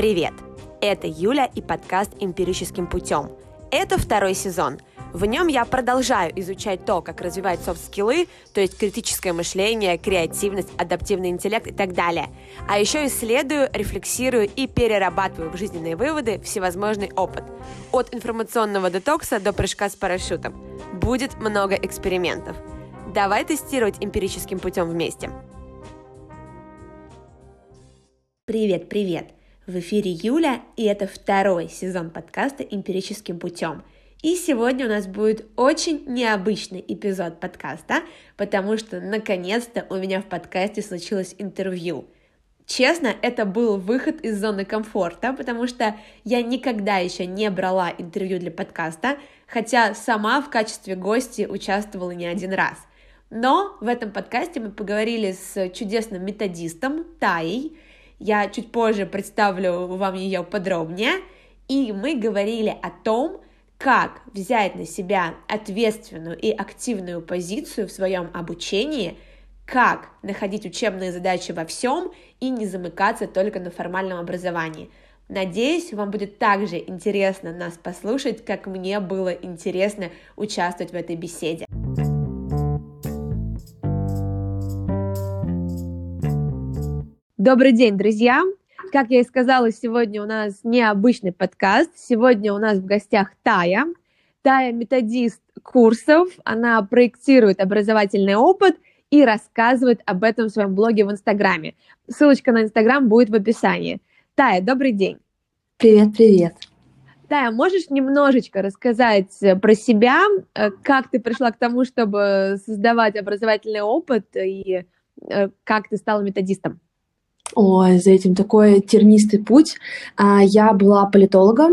Привет! Это Юля и подкаст «Эмпирическим путем». Это второй сезон. В нем я продолжаю изучать то, как развивать софт-скиллы, то есть критическое мышление, креативность, адаптивный интеллект и так далее. А еще исследую, рефлексирую и перерабатываю в жизненные выводы всевозможный опыт. От информационного детокса до прыжка с парашютом. Будет много экспериментов. Давай тестировать эмпирическим путем вместе. Привет, привет! В эфире Юля, и это второй сезон подкаста «Эмпирическим путем». И сегодня у нас будет очень необычный эпизод подкаста, потому что наконец-то у меня в подкасте случилось интервью. Честно, это был выход из зоны комфорта, потому что я никогда еще не брала интервью для подкаста, хотя сама в качестве гости участвовала не один раз. Но в этом подкасте мы поговорили с чудесным методистом Таей, я чуть позже представлю вам ее подробнее. И мы говорили о том, как взять на себя ответственную и активную позицию в своем обучении, как находить учебные задачи во всем и не замыкаться только на формальном образовании. Надеюсь, вам будет также интересно нас послушать, как мне было интересно участвовать в этой беседе. Добрый день, друзья! Как я и сказала, сегодня у нас необычный подкаст. Сегодня у нас в гостях Тая. Тая – методист курсов, она проектирует образовательный опыт и рассказывает об этом в своем блоге в Инстаграме. Ссылочка на Инстаграм будет в описании. Тая, добрый день! Привет, привет! Тая, можешь немножечко рассказать про себя, э, как ты пришла к тому, чтобы создавать образовательный опыт и э, как ты стала методистом? Ой, за этим такой тернистый путь. А, я была политологом,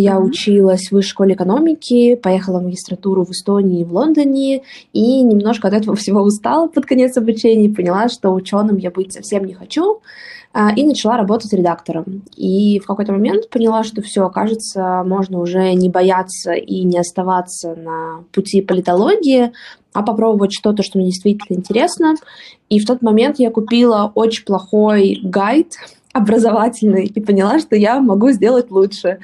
я училась в высшей школе экономики, поехала в магистратуру в Эстонии и в Лондоне, и немножко от этого всего устала под конец обучения, поняла, что ученым я быть совсем не хочу, а, и начала работать редактором. И в какой-то момент поняла, что все, кажется, можно уже не бояться и не оставаться на пути политологии, а попробовать что-то, что мне действительно интересно. И в тот момент я купила очень плохой гайд образовательный и поняла, что я могу сделать лучше.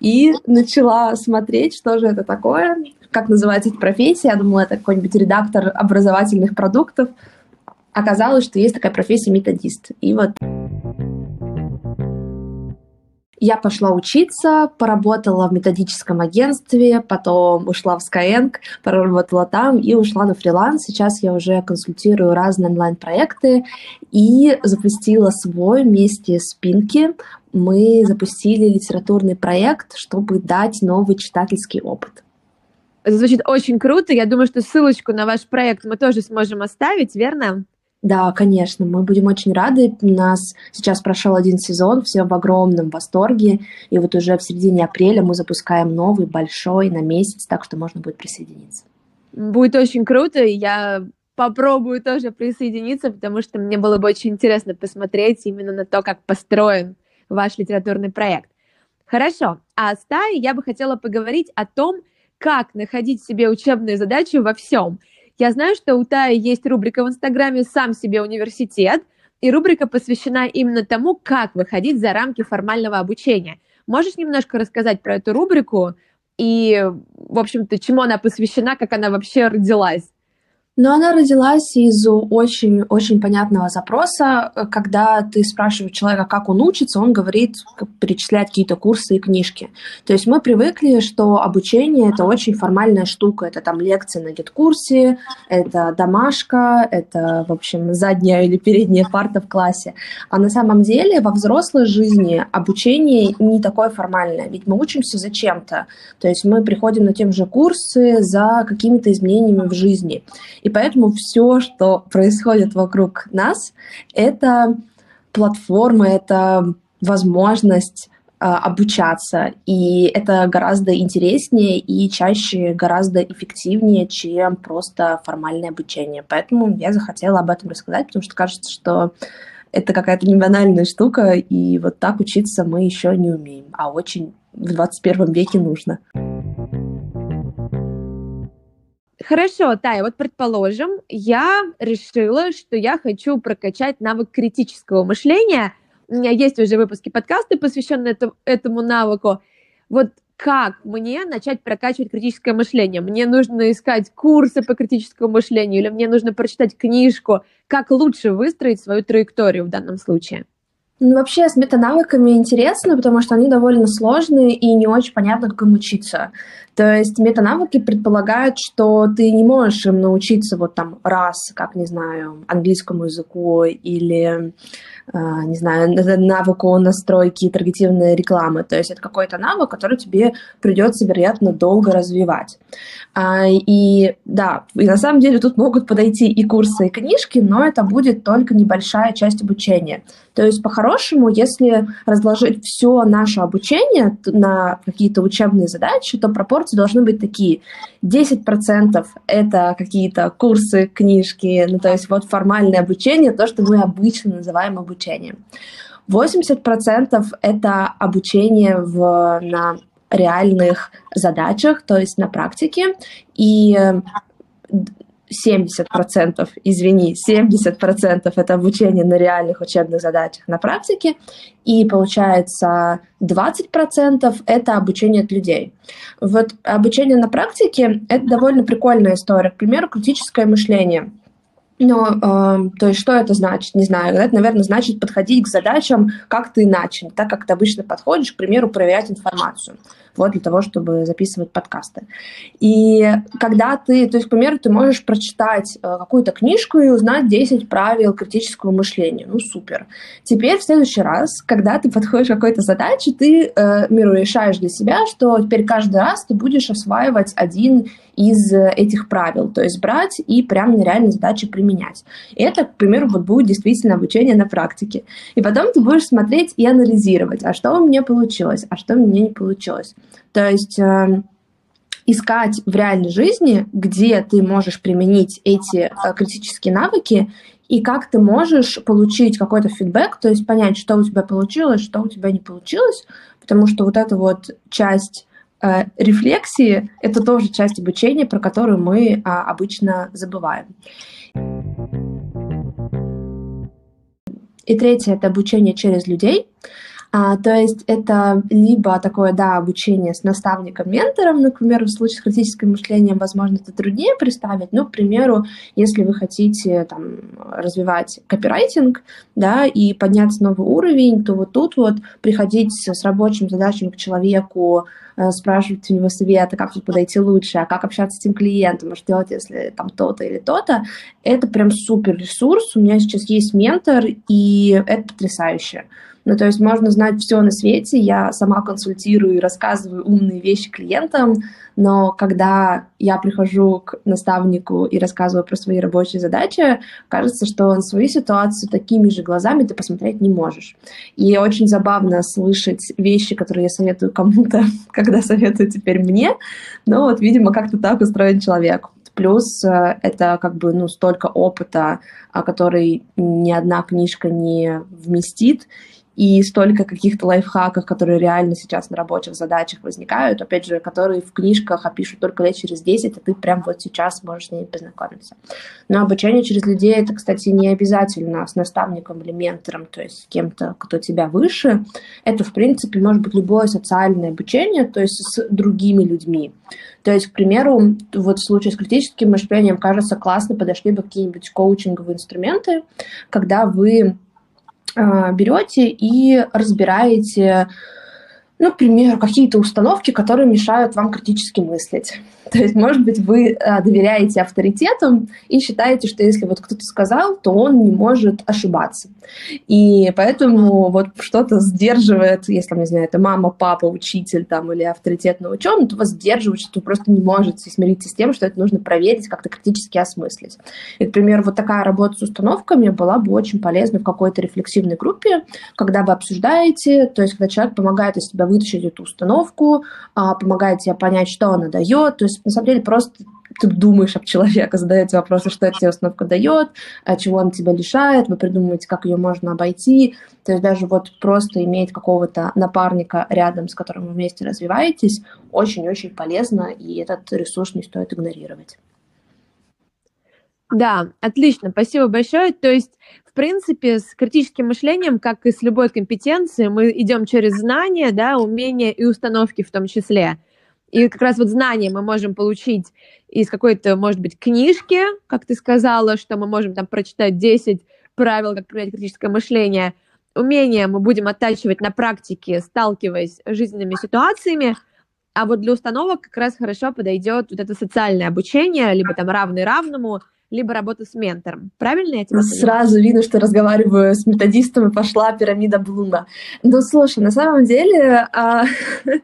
И начала смотреть, что же это такое, как называется эта профессия. Я думала, это какой-нибудь редактор образовательных продуктов. Оказалось, что есть такая профессия методист. И вот я пошла учиться, поработала в методическом агентстве, потом ушла в Skyeng, поработала там и ушла на фриланс. Сейчас я уже консультирую разные онлайн-проекты и запустила свой вместе с Пинки. Мы запустили литературный проект, чтобы дать новый читательский опыт. Это звучит очень круто. Я думаю, что ссылочку на ваш проект мы тоже сможем оставить, верно? Да, конечно, мы будем очень рады. У нас сейчас прошел один сезон, все в огромном восторге, и вот уже в середине апреля мы запускаем новый, большой, на месяц, так что можно будет присоединиться. Будет очень круто, и я попробую тоже присоединиться, потому что мне было бы очень интересно посмотреть именно на то, как построен ваш литературный проект. Хорошо, а с Таей я бы хотела поговорить о том, как находить себе учебные задачи во всем – я знаю, что у Таи есть рубрика в Инстаграме «Сам себе университет», и рубрика посвящена именно тому, как выходить за рамки формального обучения. Можешь немножко рассказать про эту рубрику и, в общем-то, чему она посвящена, как она вообще родилась? Но она родилась из очень-очень понятного запроса, когда ты спрашиваешь человека, как он учится, он говорит, перечисляет какие-то курсы и книжки. То есть мы привыкли, что обучение — это очень формальная штука. Это там лекции на гид-курсе, это домашка, это, в общем, задняя или передняя парта в классе. А на самом деле во взрослой жизни обучение не такое формальное, ведь мы учимся зачем-то. То есть мы приходим на те же курсы за какими-то изменениями в жизни. И поэтому все, что происходит вокруг нас, это платформа, это возможность а, обучаться. И это гораздо интереснее и чаще гораздо эффективнее, чем просто формальное обучение. Поэтому я захотела об этом рассказать, потому что кажется, что это какая-то не банальная штука, и вот так учиться мы еще не умеем, а очень в 21 веке нужно. Хорошо, Тая, вот предположим, я решила, что я хочу прокачать навык критического мышления, у меня есть уже выпуски подкаста, посвященные этому, навыку. Вот как мне начать прокачивать критическое мышление? Мне нужно искать курсы по критическому мышлению или мне нужно прочитать книжку? Как лучше выстроить свою траекторию в данном случае? Ну, вообще с метанавыками интересно, потому что они довольно сложные и не очень понятно, как им учиться. То есть метанавыки предполагают, что ты не можешь им научиться вот там раз, как, не знаю, английскому языку или не знаю, навыку настройки таргетированной рекламы. То есть это какой-то навык, который тебе придется, вероятно, долго развивать. А, и да, и на самом деле тут могут подойти и курсы, и книжки, но это будет только небольшая часть обучения. То есть по-хорошему, если разложить все наше обучение на какие-то учебные задачи, то пропорции должны быть такие. 10% это какие-то курсы, книжки, ну то есть вот формальное обучение, то, что мы обычно называем обучением. 80% это обучение в, на реальных задачах, то есть на практике, и 70%, извини, 70% это обучение на реальных учебных задачах на практике, и получается 20% это обучение от людей. Вот обучение на практике – это довольно прикольная история. К примеру, критическое мышление. Но, э, то есть, что это значит? Не знаю. Это, наверное, значит подходить к задачам как-то иначе, так как ты обычно подходишь, к примеру, проверять информацию вот для того, чтобы записывать подкасты. И когда ты, то есть, к примеру, ты можешь прочитать э, какую-то книжку и узнать 10 правил критического мышления. Ну, супер. Теперь в следующий раз, когда ты подходишь к какой-то задаче, ты, э, миру, решаешь для себя, что теперь каждый раз ты будешь осваивать один из этих правил, то есть брать и прямо на реальной задаче применять. И это, к примеру, вот будет действительно обучение на практике. И потом ты будешь смотреть и анализировать, а что у меня получилось, а что у меня не получилось. То есть э, искать в реальной жизни, где ты можешь применить эти э, критические навыки и как ты можешь получить какой-то фидбэк, то есть понять, что у тебя получилось, что у тебя не получилось, потому что вот эта вот часть э, рефлексии – это тоже часть обучения, про которую мы э, обычно забываем. И третье – это обучение через людей. А, то есть это либо такое, да, обучение с наставником-ментором, например, в случае с критическим мышлением, возможно, это труднее представить, но, к примеру, если вы хотите там, развивать копирайтинг, да, и подняться на новый уровень, то вот тут вот приходить с рабочими задачами к человеку, э, спрашивать у него совета, как тут подойти лучше, а как общаться с этим клиентом, а что делать, если там то-то или то-то, это прям супер ресурс. У меня сейчас есть ментор, и это потрясающе. Ну, то есть можно знать все на свете, я сама консультирую и рассказываю умные вещи клиентам, но когда я прихожу к наставнику и рассказываю про свои рабочие задачи, кажется, что на свою ситуацию такими же глазами ты посмотреть не можешь. И очень забавно слышать вещи, которые я советую кому-то, когда советую теперь мне, но вот, видимо, как-то так устроен человек. Плюс э, это как бы ну, столько опыта, который ни одна книжка не вместит, и столько каких-то лайфхаков, которые реально сейчас на рабочих задачах возникают, опять же, которые в книжках опишут только лет через 10, а ты прям вот сейчас можешь с ними познакомиться. Но обучение через людей, это, кстати, не обязательно с наставником или ментором, то есть с кем-то, кто тебя выше. Это, в принципе, может быть любое социальное обучение, то есть с другими людьми. То есть, к примеру, вот в случае с критическим мышлением, кажется, классно подошли бы какие-нибудь коучинговые инструменты, когда вы а, берете и разбираете, ну, к примеру, какие-то установки, которые мешают вам критически мыслить. То есть, может быть, вы а, доверяете авторитетам и считаете, что если вот кто-то сказал, то он не может ошибаться. И поэтому вот что-то сдерживает, если, не знаю, это мама, папа, учитель там или авторитетный ученый, то вас сдерживает, что вы просто не можете смириться с тем, что это нужно проверить, как-то критически осмыслить. И, к примеру, вот такая работа с установками была бы очень полезна в какой-то рефлексивной группе, когда вы обсуждаете, то есть когда человек помогает из себя вытащить эту установку, а, помогает тебе понять, что она дает, то есть на самом деле просто ты думаешь об человеке, задаете вопросы, что тебе установка дает, а чего она тебя лишает, вы придумываете, как ее можно обойти. То есть даже вот просто иметь какого-то напарника рядом, с которым вы вместе развиваетесь, очень-очень полезно, и этот ресурс не стоит игнорировать. Да, отлично, спасибо большое. То есть, в принципе, с критическим мышлением, как и с любой компетенцией, мы идем через знания, да, умения и установки в том числе. И как раз вот знания мы можем получить из какой-то, может быть, книжки, как ты сказала, что мы можем там прочитать 10 правил, как применять критическое мышление. Умения мы будем оттачивать на практике, сталкиваясь с жизненными ситуациями, а вот для установок как раз хорошо подойдет вот это социальное обучение, либо там равный равному, либо работа с ментором. Правильно я тебя Сразу видно, что разговариваю с методистом, и пошла пирамида Блума. Ну, слушай, на самом деле...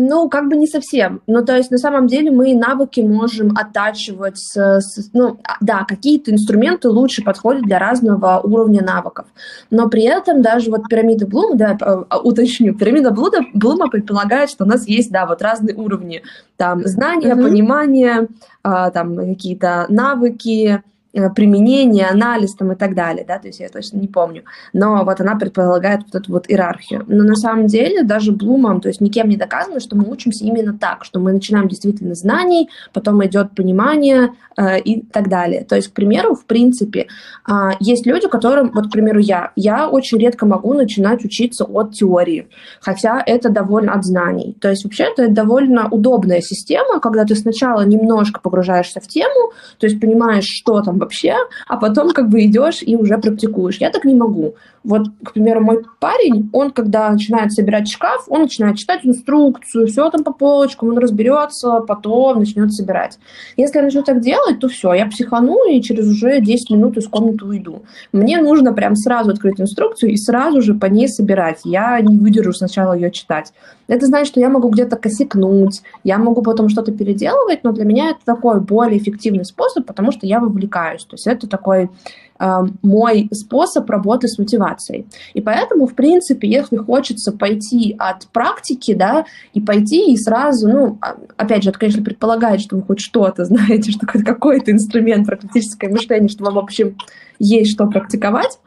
Ну, как бы не совсем. Ну, то есть, на самом деле, мы навыки можем оттачивать, с, с, ну, а, да, какие-то инструменты лучше подходят для разного уровня навыков. Но при этом даже вот пирамида Блума, да, а, уточню, пирамида Блума, Блума предполагает, что у нас есть, да, вот разные уровни, там, знания, mm-hmm. понимание, а, там, какие-то навыки, Э, применение, анализ там и так далее, да, то есть я точно не помню. Но вот она предполагает вот эту вот иерархию. Но на самом деле даже Блумом, то есть никем не доказано, что мы учимся именно так, что мы начинаем действительно знаний, потом идет понимание э, и так далее. То есть, к примеру, в принципе, э, есть люди, которым, вот, к примеру, я, я очень редко могу начинать учиться от теории, хотя это довольно от знаний. То есть, вообще, это довольно удобная система, когда ты сначала немножко погружаешься в тему, то есть понимаешь, что там вообще, а потом как бы идешь и уже практикуешь. Я так не могу. Вот, к примеру, мой парень, он когда начинает собирать шкаф, он начинает читать инструкцию, все там по полочкам, он разберется, потом начнет собирать. Если я начну так делать, то все, я психану и через уже 10 минут из комнаты уйду. Мне нужно прям сразу открыть инструкцию и сразу же по ней собирать. Я не выдержу сначала ее читать. Это значит, что я могу где-то косякнуть, я могу потом что-то переделывать, но для меня это такой более эффективный способ, потому что я вовлекаюсь. То есть это такой э, мой способ работы с мотивацией. И поэтому, в принципе, если хочется пойти от практики, да, и пойти и сразу, ну, а, опять же, это, конечно, предполагает, что вы хоть что-то знаете, что какой-то инструмент практическое мышление, что вам, в общем, есть что практиковать,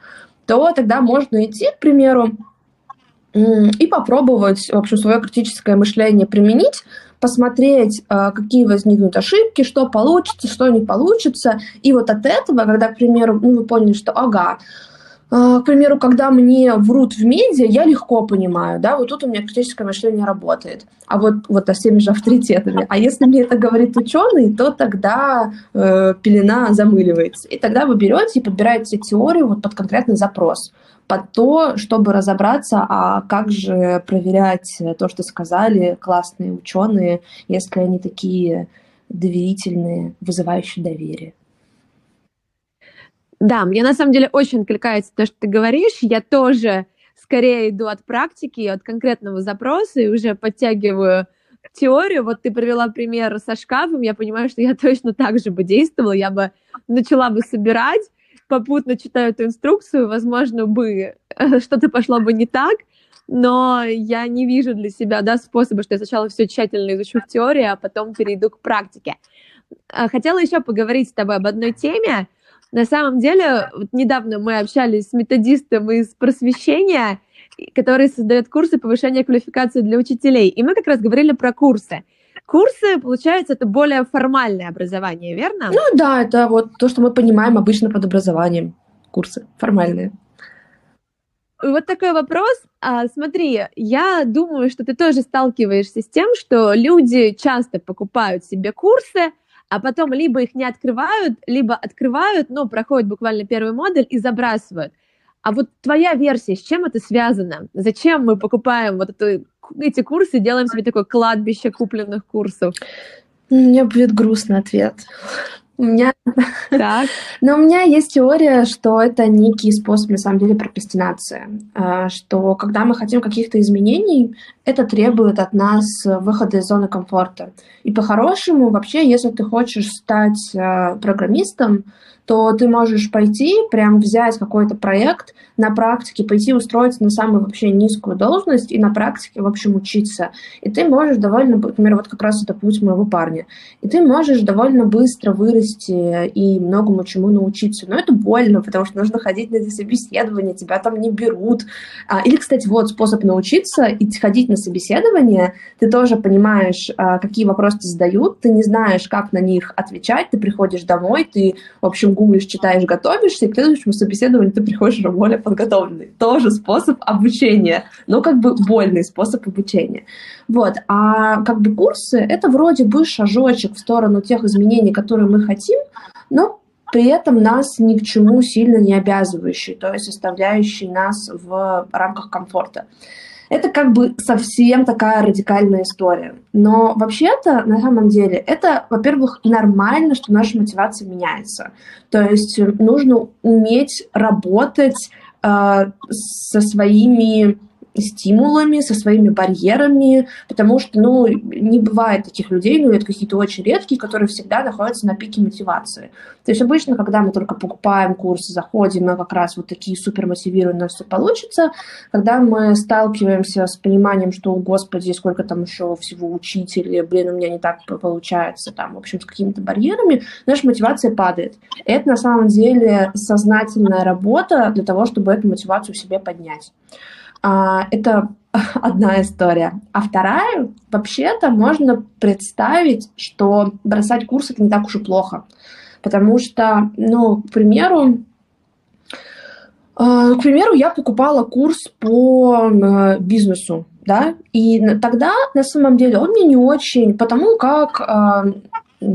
то тогда можно идти, к примеру, и попробовать, в общем, свое критическое мышление применить, посмотреть, а, какие возникнут ошибки, что получится, что не получится. И вот от этого, когда, к примеру, ну, вы поняли, что ага, к примеру, когда мне врут в медиа, я легко понимаю, да, вот тут у меня критическое мышление работает. А вот, вот с теми же авторитетами. А если мне это говорит ученый, то тогда э, пелена замыливается. И тогда вы берете и подбираете теорию вот под конкретный запрос под то, чтобы разобраться, а как же проверять то, что сказали классные ученые, если они такие доверительные, вызывающие доверие. Да, мне на самом деле очень откликается то, что ты говоришь. Я тоже скорее иду от практики, от конкретного запроса и уже подтягиваю теорию. Вот ты привела пример со шкафом, я понимаю, что я точно так же бы действовала, я бы начала бы собирать, попутно читаю эту инструкцию, возможно, бы что-то пошло бы не так, но я не вижу для себя да, способа, что я сначала все тщательно изучу в теории, а потом перейду к практике. А, хотела еще поговорить с тобой об одной теме. На самом деле, вот недавно мы общались с методистом из просвещения, который создает курсы повышения квалификации для учителей. И мы как раз говорили про курсы. Курсы, получается, это более формальное образование, верно? Ну да, это вот то, что мы понимаем обычно под образованием. Курсы формальные. Вот такой вопрос. А, смотри, я думаю, что ты тоже сталкиваешься с тем, что люди часто покупают себе курсы, а потом либо их не открывают, либо открывают, но проходят буквально первый модуль и забрасывают. А вот твоя версия, с чем это связано? Зачем мы покупаем вот эту, эти курсы, делаем себе такое кладбище купленных курсов? У меня будет грустный ответ. У меня... Так. Но у меня есть теория, что это некий способ, на самом деле, прокрастинации. А, что когда мы хотим каких-то изменений, это требует от нас выхода из зоны комфорта. И по-хорошему, вообще, если ты хочешь стать а, программистом, то ты можешь пойти, прям взять какой-то проект на практике, пойти устроиться на самую вообще низкую должность и на практике, в общем, учиться. И ты можешь довольно, например, вот как раз это путь моего парня, и ты можешь довольно быстро вырасти и многому чему научиться. Но это больно, потому что нужно ходить на эти собеседования, тебя там не берут. А, или, кстати, вот способ научиться и ходить на собеседование. Ты тоже понимаешь, а, какие вопросы задают, ты не знаешь, как на них отвечать, ты приходишь домой, ты, в общем, гуглишь, читаешь, готовишься, и к следующему собеседованию ты приходишь более подготовленный. Тоже способ обучения, но как бы больный способ обучения. Вот. А как бы курсы — это вроде бы шажочек в сторону тех изменений, которые мы хотим, но при этом нас ни к чему сильно не обязывающий, то есть оставляющий нас в рамках комфорта. Это как бы совсем такая радикальная история. Но вообще-то, на самом деле, это, во-первых, нормально, что наша мотивация меняется. То есть нужно уметь работать э, со своими стимулами, со своими барьерами, потому что, ну, не бывает таких людей, ну, это какие-то очень редкие, которые всегда находятся на пике мотивации. То есть обычно, когда мы только покупаем курсы, заходим, мы как раз вот такие супер мотивированные, все получится. Когда мы сталкиваемся с пониманием, что, господи, сколько там еще всего учить, или, блин, у меня не так получается, там, в общем, с какими-то барьерами, наша мотивация падает. Это, на самом деле, сознательная работа для того, чтобы эту мотивацию в себе поднять. А, это одна история. А вторая, вообще-то можно представить, что бросать курс это не так уж и плохо. Потому что, ну, к примеру, а, к примеру, я покупала курс по э, бизнесу, да, и тогда на самом деле он мне не очень, потому как а,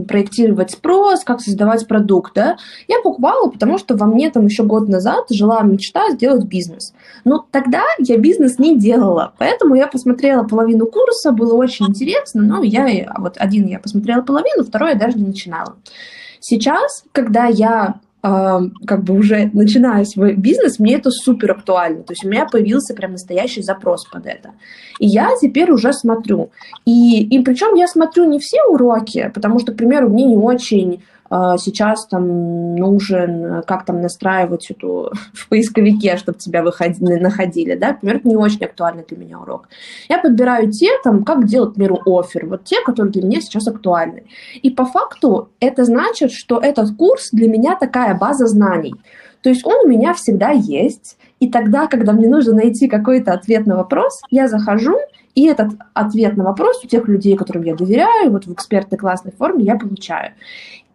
проектировать спрос, как создавать продукт, да, я покупала, потому что во мне там еще год назад жила мечта сделать бизнес. Но тогда я бизнес не делала, поэтому я посмотрела половину курса, было очень интересно, но я, вот один я посмотрела половину, второй я даже не начинала. Сейчас, когда я как бы уже начиная свой бизнес, мне это супер актуально. То есть у меня появился прям настоящий запрос под это. И я теперь уже смотрю. И, и причем я смотрю не все уроки, потому что, к примеру, мне не очень сейчас там нужен, как там настраивать эту в поисковике, чтобы тебя выходили, находили, да, например, это не очень актуальный для меня урок. Я подбираю те, там, как делать миру офер, вот те, которые для меня сейчас актуальны. И по факту это значит, что этот курс для меня такая база знаний. То есть он у меня всегда есть, и тогда, когда мне нужно найти какой-то ответ на вопрос, я захожу, и этот ответ на вопрос у тех людей, которым я доверяю, вот в экспертной классной форме я получаю.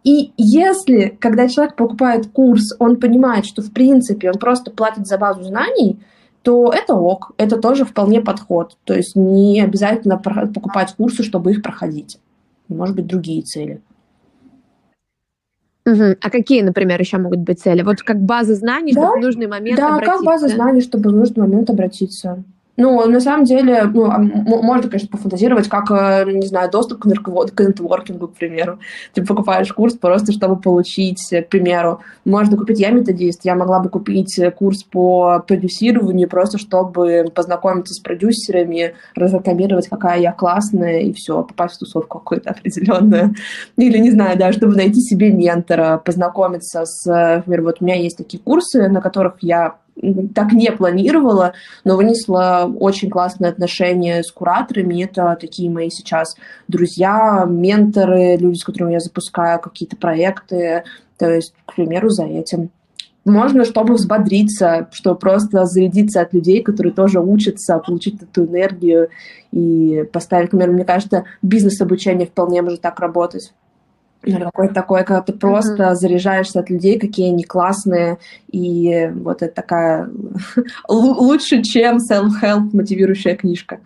И если, когда человек покупает курс, он понимает, что в принципе он просто платит за базу знаний, то это ок, это тоже вполне подход. То есть не обязательно покупать курсы, чтобы их проходить. Может быть, другие цели. Угу. А какие, например, еще могут быть цели? Вот как база знаний, да? чтобы в нужный момент да, обратиться. Да, как база знаний, чтобы в нужный момент обратиться. Ну, на самом деле, ну, а можно, конечно, пофантазировать, как, э, не знаю, доступ к, к нетворкингу, к примеру. Ты покупаешь курс просто, чтобы получить, к примеру, можно купить, я методист, я могла бы купить курс по продюсированию просто, чтобы познакомиться с продюсерами, разрекламировать, какая я классная, и все, попасть в тусовку какую-то определенную. Или, не знаю, да, чтобы найти себе ментора, познакомиться с, например, вот у меня есть такие курсы, на которых я так не планировала, но вынесла очень классные отношения с кураторами. Это такие мои сейчас друзья, менторы, люди, с которыми я запускаю какие-то проекты. То есть, к примеру, за этим. Можно, чтобы взбодриться, чтобы просто зарядиться от людей, которые тоже учатся, получить эту энергию и поставить, например, мне кажется, бизнес-обучение вполне может так работать. Или какое-то такое, когда ты просто uh-huh. заряжаешься от людей, какие они классные, и вот это такая лучше, чем self-help мотивирующая книжка.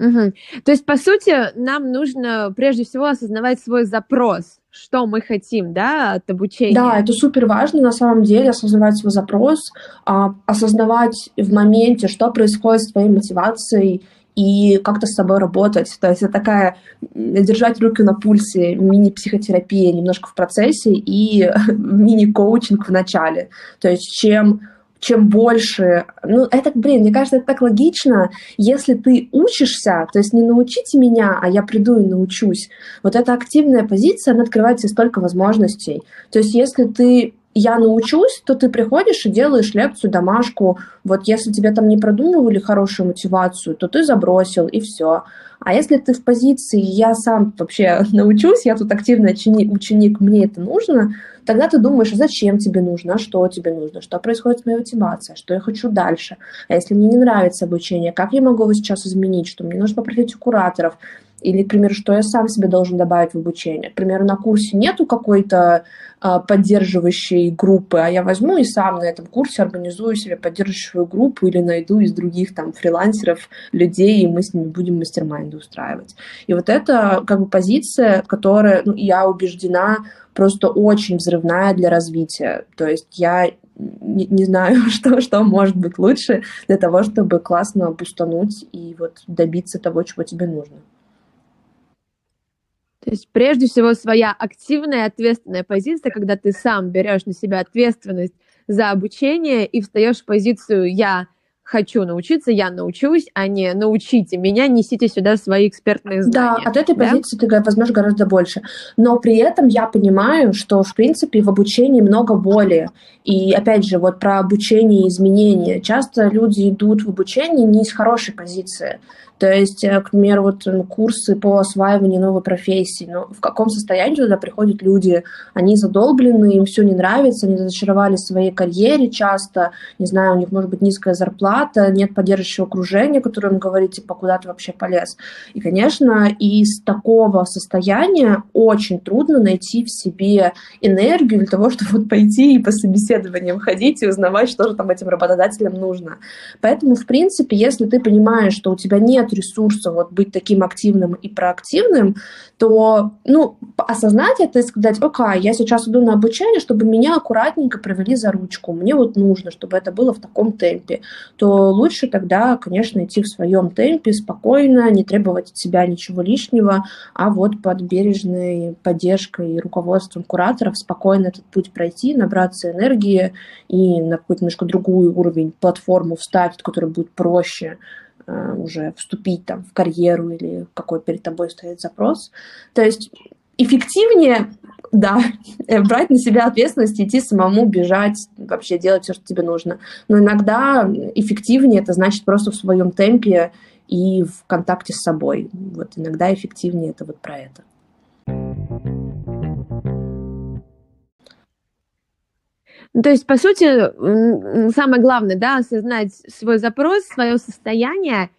Угу. То есть, по сути, нам нужно прежде всего осознавать свой запрос, что мы хотим, да, от обучения. Да, это супер важно на самом деле, осознавать свой запрос, а, осознавать в моменте, что происходит с твоей мотивацией, и как-то с собой работать. То есть это такая держать руки на пульсе, мини-психотерапия немножко в процессе и мини-коучинг в начале. То есть чем чем больше... Ну, это, блин, мне кажется, это так логично. Если ты учишься, то есть не научите меня, а я приду и научусь, вот эта активная позиция, она открывает тебе столько возможностей. То есть если ты я научусь, то ты приходишь и делаешь лекцию, домашку. Вот если тебе там не продумывали хорошую мотивацию, то ты забросил, и все. А если ты в позиции «я сам вообще научусь, я тут активный ученик, ученик мне это нужно», тогда ты думаешь, а зачем тебе нужно, а что тебе нужно, что происходит с моей мотивацией, что я хочу дальше, а если мне не нравится обучение, как я могу его сейчас изменить, что мне нужно попросить у кураторов, или, к примеру, что я сам себе должен добавить в обучение. К примеру, на курсе нету какой-то а, поддерживающей группы, а я возьму и сам на этом курсе организую себе поддерживающую группу или найду из других там фрилансеров людей, и мы с ними будем мастер-майнды устраивать. И вот это как бы позиция, которая, ну, я убеждена, просто очень взрывная для развития. То есть я не, не знаю, что, что может быть лучше для того, чтобы классно бустануть и вот добиться того, чего тебе нужно. То есть прежде всего своя активная, ответственная позиция, когда ты сам берешь на себя ответственность за обучение и встаешь в позицию «я хочу научиться, я научусь, а не научите меня, несите сюда свои экспертные знания. Да, от этой да? позиции ты возьмешь гораздо больше. Но при этом я понимаю, что, в принципе, в обучении много боли. И, опять же, вот про обучение и изменения. Часто люди идут в обучение не из хорошей позиции. То есть, э, к примеру, вот курсы по осваиванию новой профессии. Но в каком состоянии туда приходят люди? Они задолблены, им все не нравится, они разочаровали в своей карьере часто, не знаю, у них может быть низкая зарплата, нет поддерживающего окружения, которое им говорит, типа, куда ты вообще полез. И, конечно, из такого состояния очень трудно найти в себе энергию для того, чтобы вот пойти и по собеседованиям ходить и узнавать, что же там этим работодателям нужно. Поэтому, в принципе, если ты понимаешь, что у тебя нет нет ресурса вот быть таким активным и проактивным, то, ну, осознать это и сказать, окей, я сейчас иду на обучение, чтобы меня аккуратненько провели за ручку, мне вот нужно, чтобы это было в таком темпе, то лучше тогда, конечно, идти в своем темпе, спокойно, не требовать от себя ничего лишнего, а вот под бережной поддержкой и руководством кураторов спокойно этот путь пройти, набраться энергии и на какой-то немножко другой уровень платформу встать, который будет проще, уже вступить там в карьеру или какой перед тобой стоит запрос. То есть эффективнее, да, э, брать на себя ответственность, идти самому, бежать, вообще делать все, что тебе нужно. Но иногда эффективнее это значит просто в своем темпе и в контакте с собой. Вот иногда эффективнее это вот про это. То есть, по сути, самое главное, да, осознать свой запрос, свое состояние,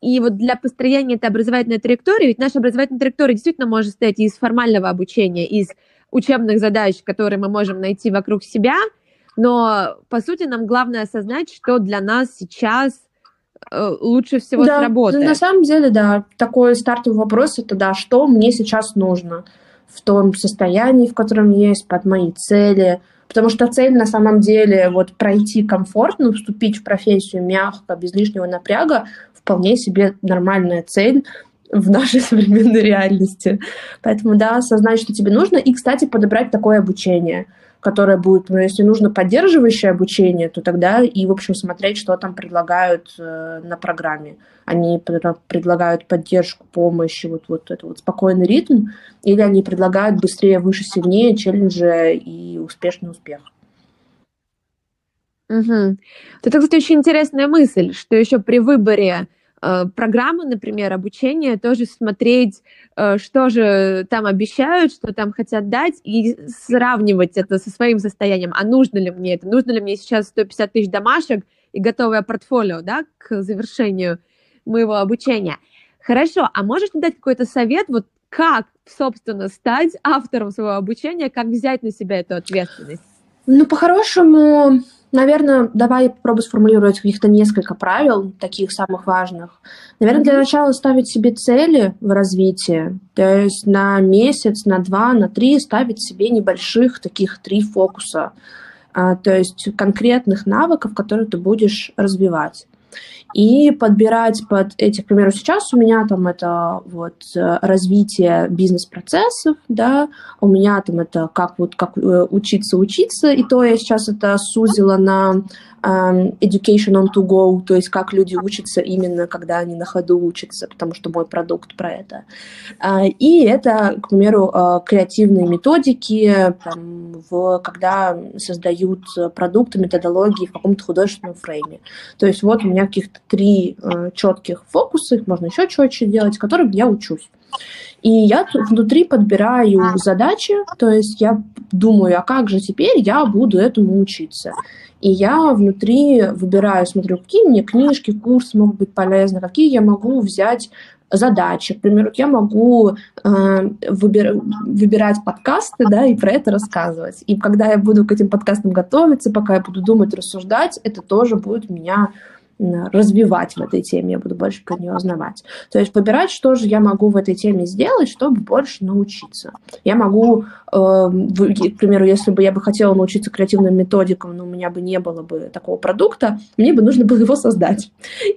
и вот для построения этой образовательной траектории, ведь наша образовательная траектория действительно может состоять из формального обучения, из учебных задач, которые мы можем найти вокруг себя, но, по сути, нам главное осознать, что для нас сейчас э, лучше всего да, сработает. На самом деле, да, такой стартовый вопрос это, да, что мне сейчас нужно в том состоянии, в котором есть, под мои цели, Потому что цель на самом деле вот пройти комфортно, вступить в профессию мягко, без лишнего напряга, вполне себе нормальная цель в нашей современной реальности. Поэтому, да, осознать, что тебе нужно, и, кстати, подобрать такое обучение – которая будет, ну, если нужно поддерживающее обучение, то тогда и, в общем, смотреть, что там предлагают э, на программе. Они предлагают поддержку, помощь, вот, вот это вот спокойный ритм, или они предлагают быстрее, выше, сильнее, челленджи и успешный успех. Угу. Это, кстати, очень интересная мысль, что еще при выборе Э, программы, например, обучения, тоже смотреть, э, что же там обещают, что там хотят дать, и сравнивать это со своим состоянием. А нужно ли мне это? Нужно ли мне сейчас 150 тысяч домашек и готовое портфолио да, к завершению моего обучения? Хорошо, а можешь дать какой-то совет, вот как, собственно, стать автором своего обучения, как взять на себя эту ответственность? Ну, по-хорошему, Наверное, давай попробую сформулировать каких-то несколько правил, таких самых важных. Наверное, для начала ставить себе цели в развитии, то есть на месяц, на два, на три ставить себе небольших таких три фокуса, а, то есть конкретных навыков, которые ты будешь развивать и подбирать под эти, к примеру, сейчас у меня там это вот э, развитие бизнес-процессов, да, у меня там это как вот как э, учиться учиться, и то я сейчас это сузила на education on to go, то есть как люди учатся именно, когда они на ходу учатся, потому что мой продукт про это. Uh, и это, к примеру, uh, креативные методики, там, в, когда создают продукты, методологии в каком-то художественном фрейме. То есть вот у меня каких-то три э, четких фокуса, их можно еще четче делать, которым я учусь. И я внутри подбираю задачи, то есть я думаю, а как же теперь я буду этому учиться? И я внутри выбираю, смотрю, какие мне книжки, курсы могут быть полезны, какие я могу взять задачи. К примеру, я могу э, выбир, выбирать подкасты, да, и про это рассказывать. И когда я буду к этим подкастам готовиться, пока я буду думать, рассуждать, это тоже будет меня развивать в этой теме, я буду больше про нее узнавать. То есть выбирать, что же я могу в этой теме сделать, чтобы больше научиться. Я могу, э, к примеру, если бы я бы хотела научиться креативным методикам, но у меня бы не было бы такого продукта, мне бы нужно было его создать.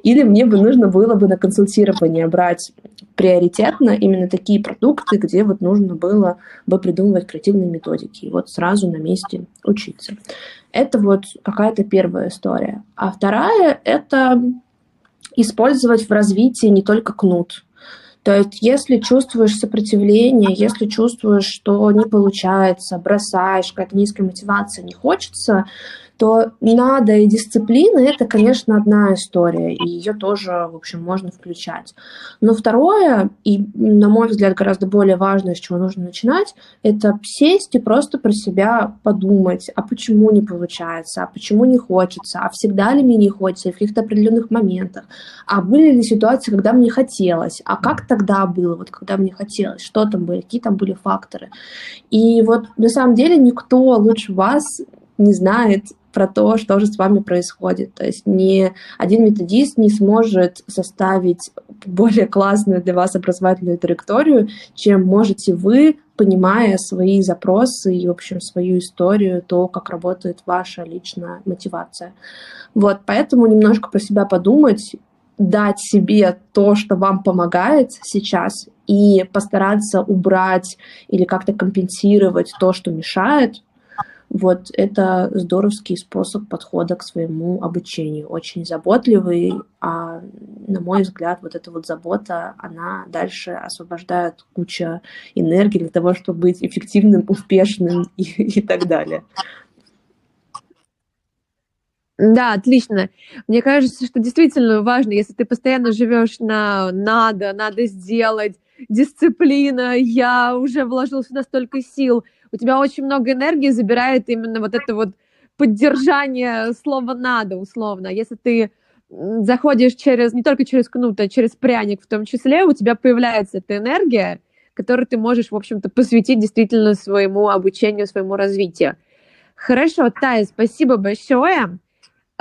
Или мне бы нужно было бы на консультирование брать приоритетно именно такие продукты, где вот нужно было бы придумывать креативные методики и вот сразу на месте учиться. Это вот какая-то первая история. А вторая — это использовать в развитии не только кнут. То есть, если чувствуешь сопротивление, если чувствуешь, что не получается, бросаешь, какая-то низкая мотивация, не хочется, то надо и дисциплина – это, конечно, одна история, и ее тоже, в общем, можно включать. Но второе, и, на мой взгляд, гораздо более важное, с чего нужно начинать, это сесть и просто про себя подумать, а почему не получается, а почему не хочется, а всегда ли мне не хочется, в каких-то определенных моментах, а были ли ситуации, когда мне хотелось, а как тогда было, вот когда мне хотелось, что там были, какие там были факторы. И вот на самом деле никто лучше вас не знает про то, что же с вами происходит. То есть ни один методист не сможет составить более классную для вас образовательную траекторию, чем можете вы, понимая свои запросы и, в общем, свою историю, то, как работает ваша личная мотивация. Вот, поэтому немножко про себя подумать, дать себе то, что вам помогает сейчас, и постараться убрать или как-то компенсировать то, что мешает, вот это здоровский способ подхода к своему обучению. Очень заботливый, а на мой взгляд, вот эта вот забота, она дальше освобождает кучу энергии для того, чтобы быть эффективным, успешным и, и так далее. Да, отлично. Мне кажется, что действительно важно, если ты постоянно живешь на надо, надо сделать, дисциплина, я уже вложил сюда столько сил, у тебя очень много энергии забирает именно вот это вот поддержание слова «надо» условно. Если ты заходишь через, не только через кнут, а через пряник в том числе, у тебя появляется эта энергия, которую ты можешь, в общем-то, посвятить действительно своему обучению, своему развитию. Хорошо, Тая, спасибо большое.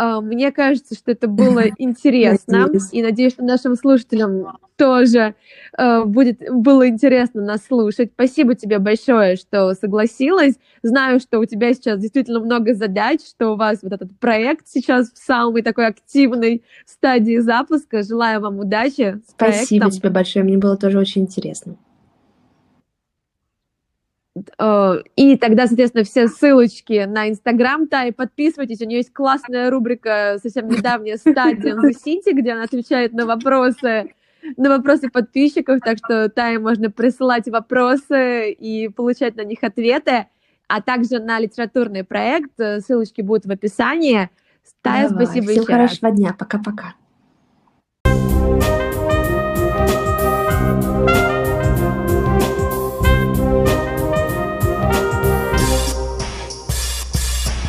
А, мне кажется, что это было интересно, и надеюсь, что нашим слушателям тоже э, будет было интересно нас слушать. Спасибо тебе большое, что согласилась. Знаю, что у тебя сейчас действительно много задач, что у вас вот этот проект сейчас в самой такой активной стадии запуска. Желаю вам удачи. Спасибо проектом. тебе большое, мне было тоже очень интересно. Э, и тогда, соответственно, все ссылочки на Инстаграм Тай, подписывайтесь, у нее есть классная рубрика, совсем недавняя, стадия City, где она отвечает на вопросы на вопросы подписчиков, так что Тай можно присылать вопросы и получать на них ответы, а также на литературный проект, ссылочки будут в описании. Тая, спасибо Всем еще хорошего раз. дня, пока-пока.